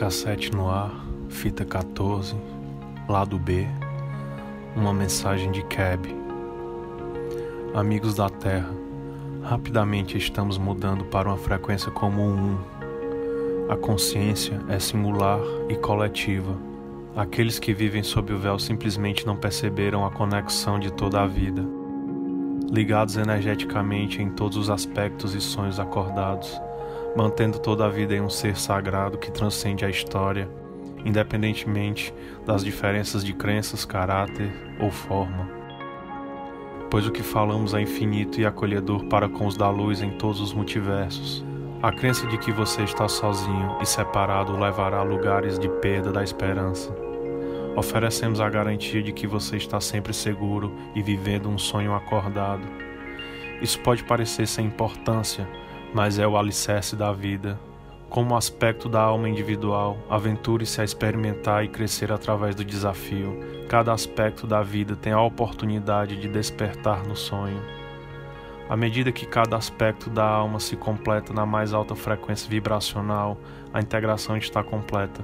Cassete no ar, fita 14, lado B, uma mensagem de Cab. Amigos da Terra, rapidamente estamos mudando para uma frequência como um. A consciência é singular e coletiva. Aqueles que vivem sob o véu simplesmente não perceberam a conexão de toda a vida. Ligados energeticamente em todos os aspectos e sonhos acordados mantendo toda a vida em um ser sagrado que transcende a história, independentemente das diferenças de crenças, caráter ou forma. Pois o que falamos é infinito e acolhedor para com os da luz em todos os multiversos. A crença de que você está sozinho e separado levará a lugares de perda da esperança. Oferecemos a garantia de que você está sempre seguro e vivendo um sonho acordado. Isso pode parecer sem importância, mas é o alicerce da vida. Como aspecto da alma individual, aventure-se a experimentar e crescer através do desafio. Cada aspecto da vida tem a oportunidade de despertar no sonho. À medida que cada aspecto da alma se completa na mais alta frequência vibracional, a integração está completa.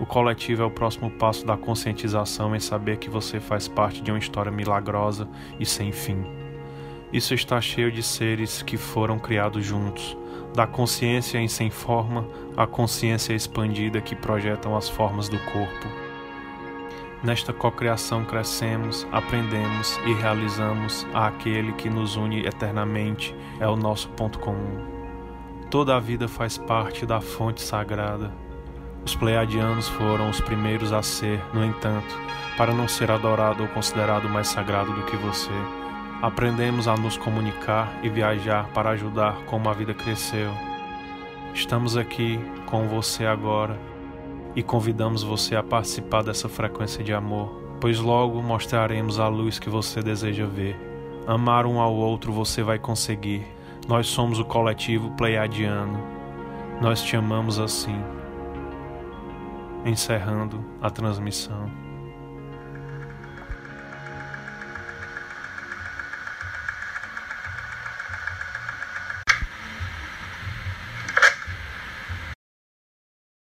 O coletivo é o próximo passo da conscientização em saber que você faz parte de uma história milagrosa e sem fim. Isso está cheio de seres que foram criados juntos, da consciência em sem forma à consciência expandida que projetam as formas do corpo. Nesta cocriação crescemos, aprendemos e realizamos aquele que nos une eternamente, é o nosso ponto comum. Toda a vida faz parte da fonte sagrada. Os Pleiadianos foram os primeiros a ser, no entanto, para não ser adorado ou considerado mais sagrado do que você Aprendemos a nos comunicar e viajar para ajudar como a vida cresceu. Estamos aqui com você agora e convidamos você a participar dessa frequência de amor, pois logo mostraremos a luz que você deseja ver. Amar um ao outro você vai conseguir. Nós somos o coletivo Pleiadiano. Nós te amamos assim. Encerrando a transmissão.